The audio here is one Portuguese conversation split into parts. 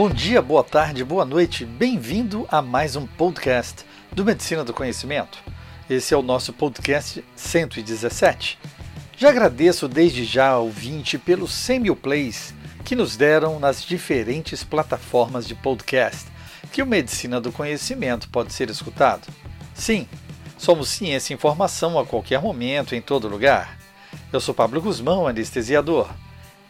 Bom dia, boa tarde, boa noite, bem-vindo a mais um podcast do Medicina do Conhecimento. Esse é o nosso podcast 117. Já agradeço desde já ao 20 pelos 100 mil plays que nos deram nas diferentes plataformas de podcast que o Medicina do Conhecimento pode ser escutado. Sim, somos ciência e informação a qualquer momento, em todo lugar. Eu sou Pablo Guzmão, anestesiador.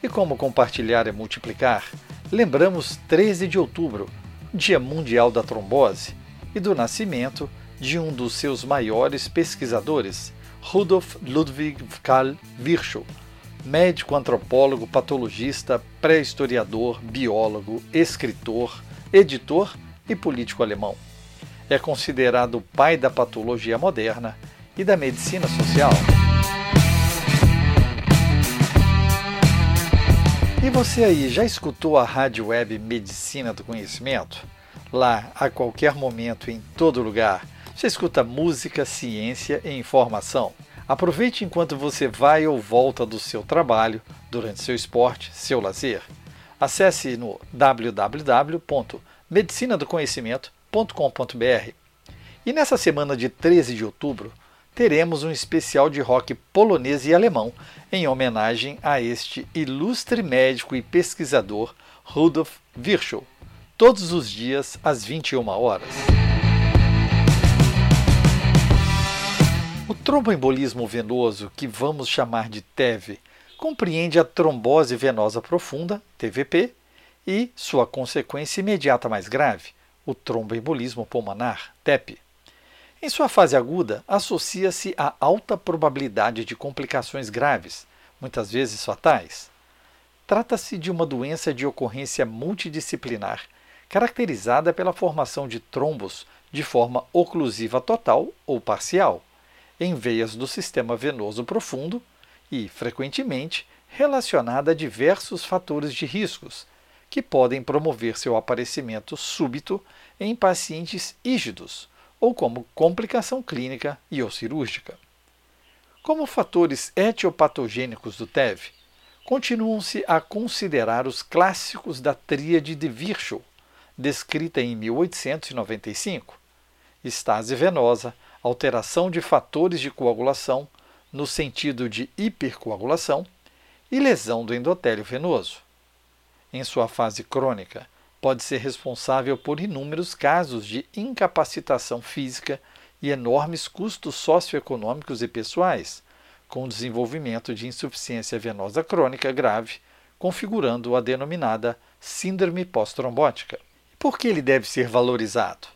E como compartilhar é multiplicar, lembramos 13 de outubro, Dia Mundial da Trombose, e do nascimento de um dos seus maiores pesquisadores, Rudolf Ludwig Karl Virchow, médico, antropólogo, patologista, pré-historiador, biólogo, escritor, editor e político alemão. É considerado o pai da patologia moderna e da medicina social. E você aí, já escutou a rádio web Medicina do Conhecimento? Lá, a qualquer momento, em todo lugar, você escuta música, ciência e informação. Aproveite enquanto você vai ou volta do seu trabalho, durante seu esporte, seu lazer. Acesse no www.medicinadoconhecimento.com.br. E nessa semana de 13 de outubro, teremos um especial de rock polonês e alemão em homenagem a este ilustre médico e pesquisador Rudolf Virchow, todos os dias às 21 horas. O tromboembolismo venoso, que vamos chamar de TEV, compreende a trombose venosa profunda, TVP, e sua consequência imediata mais grave, o tromboembolismo pulmonar, TEP. Em sua fase aguda, associa-se a alta probabilidade de complicações graves, muitas vezes fatais. Trata-se de uma doença de ocorrência multidisciplinar, caracterizada pela formação de trombos de forma oclusiva total ou parcial, em veias do sistema venoso profundo e, frequentemente, relacionada a diversos fatores de riscos, que podem promover seu aparecimento súbito em pacientes ígidos ou como complicação clínica e ou cirúrgica. Como fatores etiopatogênicos do TEV, continuam-se a considerar os clássicos da tríade de Virchow, descrita em 1895, estase venosa, alteração de fatores de coagulação no sentido de hipercoagulação e lesão do endotélio venoso. Em sua fase crônica, pode ser responsável por inúmeros casos de incapacitação física e enormes custos socioeconômicos e pessoais, com o desenvolvimento de insuficiência venosa crônica grave, configurando a denominada síndrome pós-trombótica. Por que ele deve ser valorizado?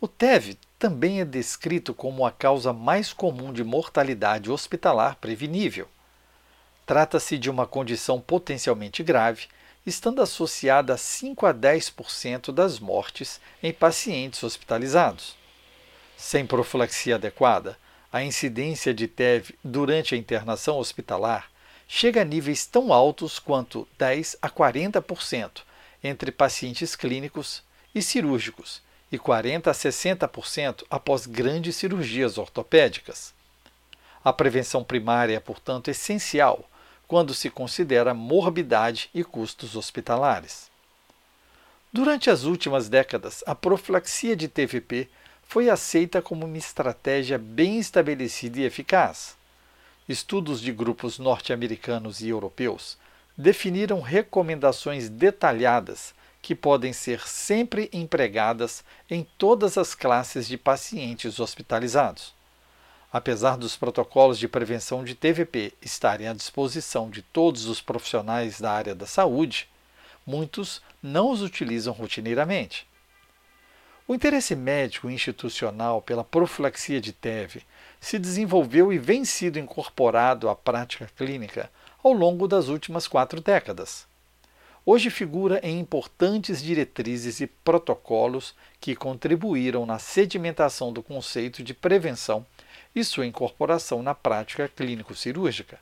O TEV também é descrito como a causa mais comum de mortalidade hospitalar prevenível. Trata-se de uma condição potencialmente grave estando associada a 5 a 10% das mortes em pacientes hospitalizados. Sem profilaxia adequada, a incidência de TEV durante a internação hospitalar chega a níveis tão altos quanto 10 a 40% entre pacientes clínicos e cirúrgicos e 40 a 60% após grandes cirurgias ortopédicas. A prevenção primária é, portanto, essencial quando se considera morbidade e custos hospitalares. Durante as últimas décadas, a profilaxia de TVP foi aceita como uma estratégia bem estabelecida e eficaz. Estudos de grupos norte-americanos e europeus definiram recomendações detalhadas que podem ser sempre empregadas em todas as classes de pacientes hospitalizados. Apesar dos protocolos de prevenção de TVP estarem à disposição de todos os profissionais da área da saúde, muitos não os utilizam rotineiramente. O interesse médico institucional pela profilaxia de TEV se desenvolveu e vem sido incorporado à prática clínica ao longo das últimas quatro décadas. Hoje figura em importantes diretrizes e protocolos que contribuíram na sedimentação do conceito de prevenção e sua incorporação na prática clínico-cirúrgica.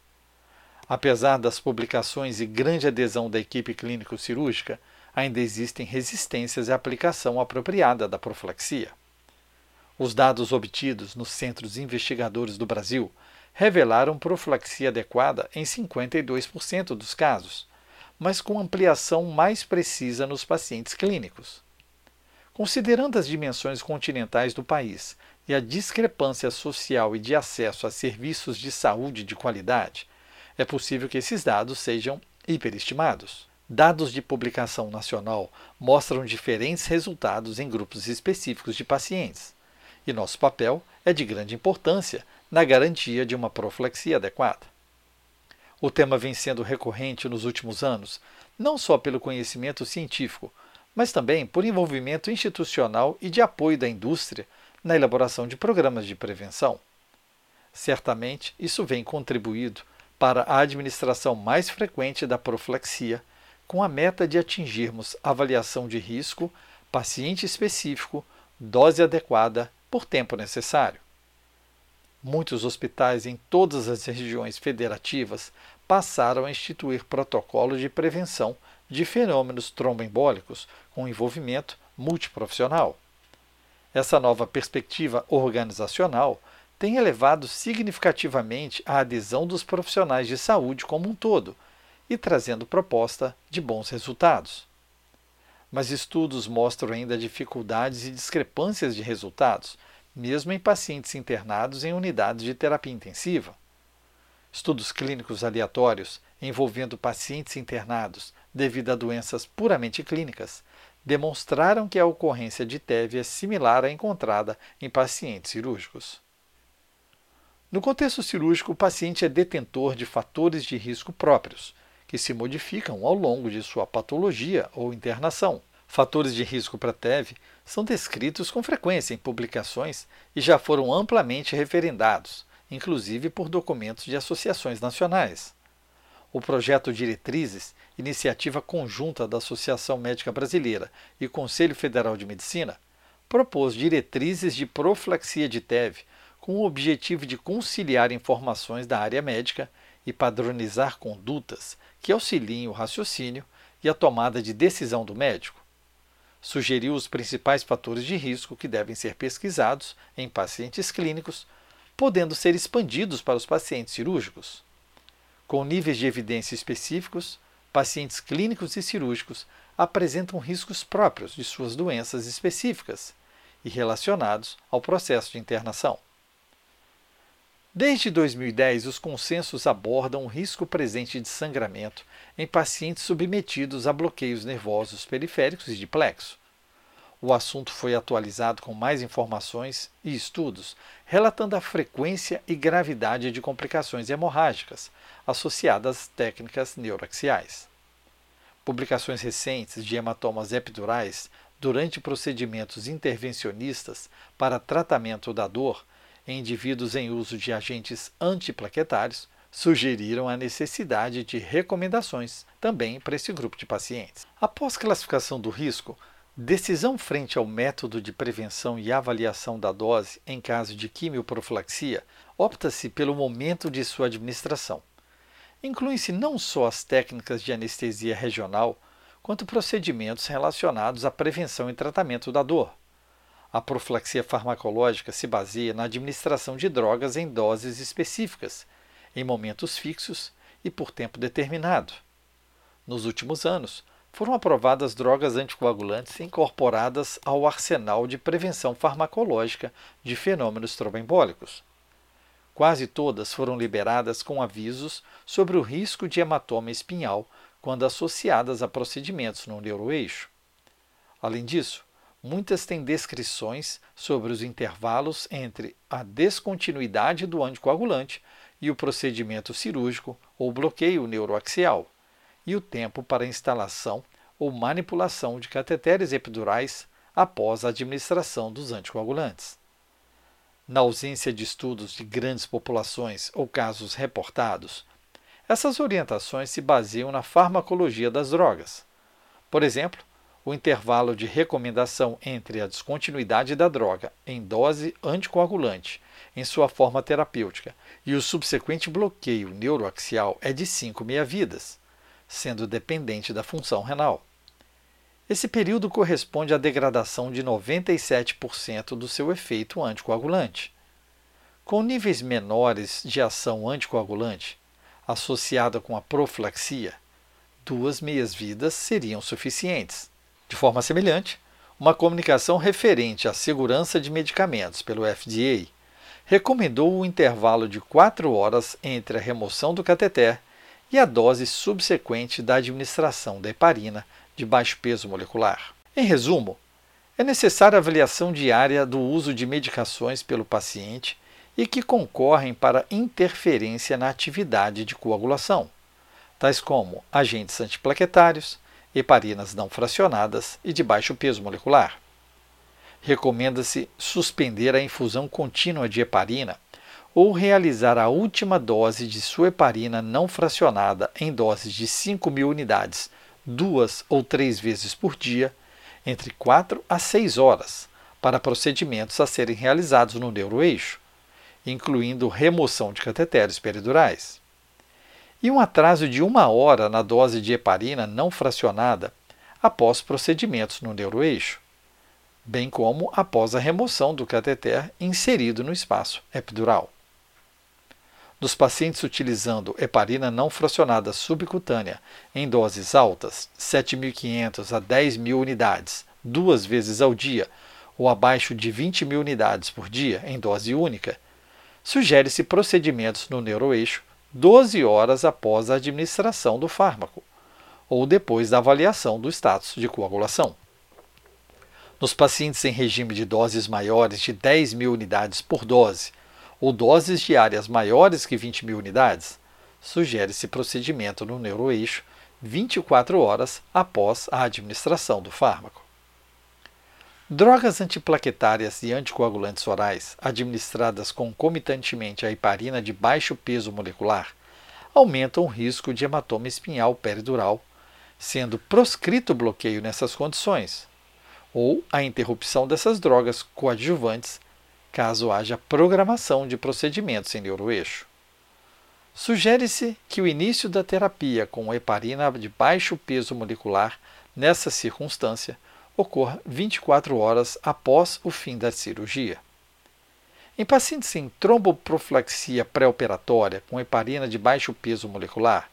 Apesar das publicações e grande adesão da equipe clínico-cirúrgica, ainda existem resistências à aplicação apropriada da profilaxia. Os dados obtidos nos centros investigadores do Brasil revelaram profilaxia adequada em 52% dos casos, mas com ampliação mais precisa nos pacientes clínicos. Considerando as dimensões continentais do país e a discrepância social e de acesso a serviços de saúde de qualidade, é possível que esses dados sejam hiperestimados. Dados de publicação nacional mostram diferentes resultados em grupos específicos de pacientes, e nosso papel é de grande importância na garantia de uma profilaxia adequada. O tema vem sendo recorrente nos últimos anos, não só pelo conhecimento científico, mas também por envolvimento institucional e de apoio da indústria na elaboração de programas de prevenção. Certamente, isso vem contribuído para a administração mais frequente da profilaxia, com a meta de atingirmos avaliação de risco, paciente específico, dose adequada por tempo necessário. Muitos hospitais em todas as regiões federativas passaram a instituir protocolos de prevenção de fenômenos tromboembólicos com envolvimento multiprofissional. Essa nova perspectiva organizacional tem elevado significativamente a adesão dos profissionais de saúde como um todo e trazendo proposta de bons resultados. Mas estudos mostram ainda dificuldades e discrepâncias de resultados, mesmo em pacientes internados em unidades de terapia intensiva. Estudos clínicos aleatórios envolvendo pacientes internados devido a doenças puramente clínicas demonstraram que a ocorrência de TEV é similar à encontrada em pacientes cirúrgicos. No contexto cirúrgico, o paciente é detentor de fatores de risco próprios, que se modificam ao longo de sua patologia ou internação. Fatores de risco para TEV são descritos com frequência em publicações e já foram amplamente referendados, inclusive por documentos de associações nacionais. O projeto Diretrizes, iniciativa conjunta da Associação Médica Brasileira e Conselho Federal de Medicina, propôs diretrizes de profilaxia de TEV com o objetivo de conciliar informações da área médica e padronizar condutas que auxiliem o raciocínio e a tomada de decisão do médico. Sugeriu os principais fatores de risco que devem ser pesquisados em pacientes clínicos podendo ser expandidos para os pacientes cirúrgicos. Com níveis de evidência específicos, pacientes clínicos e cirúrgicos apresentam riscos próprios de suas doenças específicas e relacionados ao processo de internação. Desde 2010, os consensos abordam o risco presente de sangramento em pacientes submetidos a bloqueios nervosos periféricos e de plexo. O assunto foi atualizado com mais informações e estudos relatando a frequência e gravidade de complicações hemorrágicas associadas às técnicas neuroaxiais. Publicações recentes de hematomas epidurais durante procedimentos intervencionistas para tratamento da dor em indivíduos em uso de agentes antiplaquetários sugeriram a necessidade de recomendações também para esse grupo de pacientes. Após classificação do risco, Decisão frente ao método de prevenção e avaliação da dose em caso de quimioprofilaxia, opta-se pelo momento de sua administração. Incluem-se não só as técnicas de anestesia regional, quanto procedimentos relacionados à prevenção e tratamento da dor. A profilaxia farmacológica se baseia na administração de drogas em doses específicas, em momentos fixos e por tempo determinado. Nos últimos anos, foram aprovadas drogas anticoagulantes incorporadas ao arsenal de prevenção farmacológica de fenômenos tromboembólicos. Quase todas foram liberadas com avisos sobre o risco de hematoma espinhal quando associadas a procedimentos no neuroeixo. Além disso, muitas têm descrições sobre os intervalos entre a descontinuidade do anticoagulante e o procedimento cirúrgico ou bloqueio neuroaxial e o tempo para instalação ou manipulação de cateteres epidurais após a administração dos anticoagulantes. Na ausência de estudos de grandes populações ou casos reportados, essas orientações se baseiam na farmacologia das drogas. Por exemplo, o intervalo de recomendação entre a descontinuidade da droga em dose anticoagulante em sua forma terapêutica e o subsequente bloqueio neuroaxial é de 5 meia-vidas sendo dependente da função renal. Esse período corresponde à degradação de 97% do seu efeito anticoagulante. Com níveis menores de ação anticoagulante, associada com a profilaxia, duas meias-vidas seriam suficientes. De forma semelhante, uma comunicação referente à segurança de medicamentos pelo FDA recomendou o intervalo de 4 horas entre a remoção do cateter e a dose subsequente da administração da heparina de baixo peso molecular. Em resumo, é necessária avaliação diária do uso de medicações pelo paciente e que concorrem para interferência na atividade de coagulação, tais como agentes antiplaquetários, heparinas não fracionadas e de baixo peso molecular. Recomenda-se suspender a infusão contínua de heparina ou realizar a última dose de sua heparina não fracionada em doses de 5.000 unidades, duas ou três vezes por dia, entre 4 a 6 horas, para procedimentos a serem realizados no neuroeixo, incluindo remoção de cateteres peridurais. E um atraso de uma hora na dose de heparina não fracionada após procedimentos no neuroeixo, bem como após a remoção do cateter inserido no espaço epidural. Nos pacientes utilizando heparina não fracionada subcutânea em doses altas, 7.500 a 10.000 unidades, duas vezes ao dia, ou abaixo de 20.000 unidades por dia em dose única, sugere-se procedimentos no neuroeixo 12 horas após a administração do fármaco, ou depois da avaliação do status de coagulação. Nos pacientes em regime de doses maiores de 10 mil unidades por dose, ou doses diárias maiores que 20 mil unidades, sugere-se procedimento no neuroeixo 24 horas após a administração do fármaco. Drogas antiplaquetárias e anticoagulantes orais, administradas concomitantemente à heparina de baixo peso molecular, aumentam o risco de hematoma espinhal peridural, sendo proscrito o bloqueio nessas condições, ou a interrupção dessas drogas coadjuvantes, caso haja programação de procedimentos em neuroeixo. Sugere-se que o início da terapia com heparina de baixo peso molecular, nessa circunstância, ocorra 24 horas após o fim da cirurgia. Em pacientes em tromboprofilaxia pré-operatória com heparina de baixo peso molecular,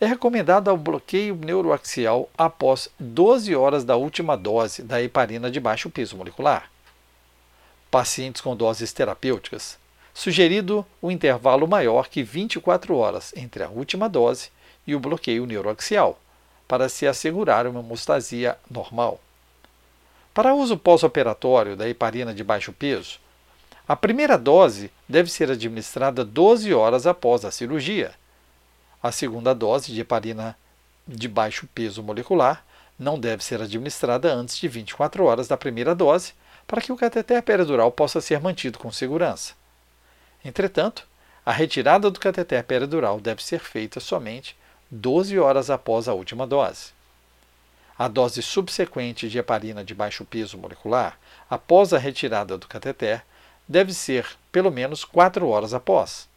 é recomendado o bloqueio neuroaxial após 12 horas da última dose da heparina de baixo peso molecular. Pacientes com doses terapêuticas, sugerido o um intervalo maior que 24 horas entre a última dose e o bloqueio neuroaxial, para se assegurar uma hemostasia normal. Para uso pós-operatório da heparina de baixo peso, a primeira dose deve ser administrada 12 horas após a cirurgia. A segunda dose de heparina de baixo peso molecular não deve ser administrada antes de 24 horas da primeira dose, para que o cateter peridural possa ser mantido com segurança. Entretanto, a retirada do cateter peridural deve ser feita somente 12 horas após a última dose. A dose subsequente de heparina de baixo peso molecular, após a retirada do cateter, deve ser pelo menos 4 horas após.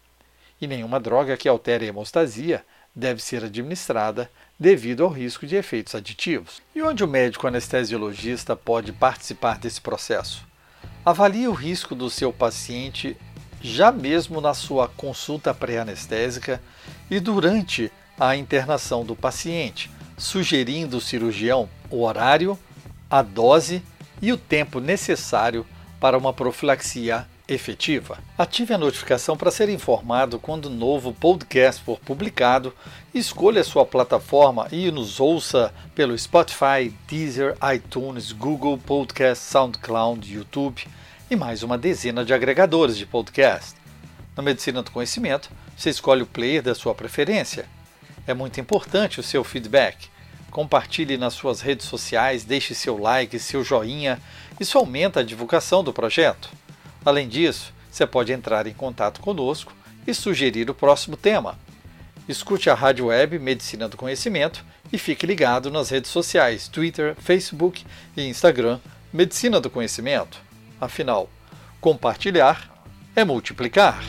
E nenhuma droga que altere a hemostasia deve ser administrada devido ao risco de efeitos aditivos. E onde o médico anestesiologista pode participar desse processo? Avalie o risco do seu paciente já mesmo na sua consulta pré-anestésica e durante a internação do paciente, sugerindo o cirurgião o horário, a dose e o tempo necessário para uma profilaxia efetiva. Ative a notificação para ser informado quando o novo podcast for publicado. Escolha sua plataforma e nos ouça pelo Spotify, Deezer, iTunes, Google Podcast, SoundCloud, YouTube e mais uma dezena de agregadores de podcast. Na Medicina do Conhecimento, você escolhe o player da sua preferência é muito importante o seu feedback. Compartilhe nas suas redes sociais, deixe seu like, seu joinha, isso aumenta a divulgação do projeto. Além disso, você pode entrar em contato conosco e sugerir o próximo tema. Escute a rádio web Medicina do Conhecimento e fique ligado nas redes sociais Twitter, Facebook e Instagram Medicina do Conhecimento. Afinal, compartilhar é multiplicar.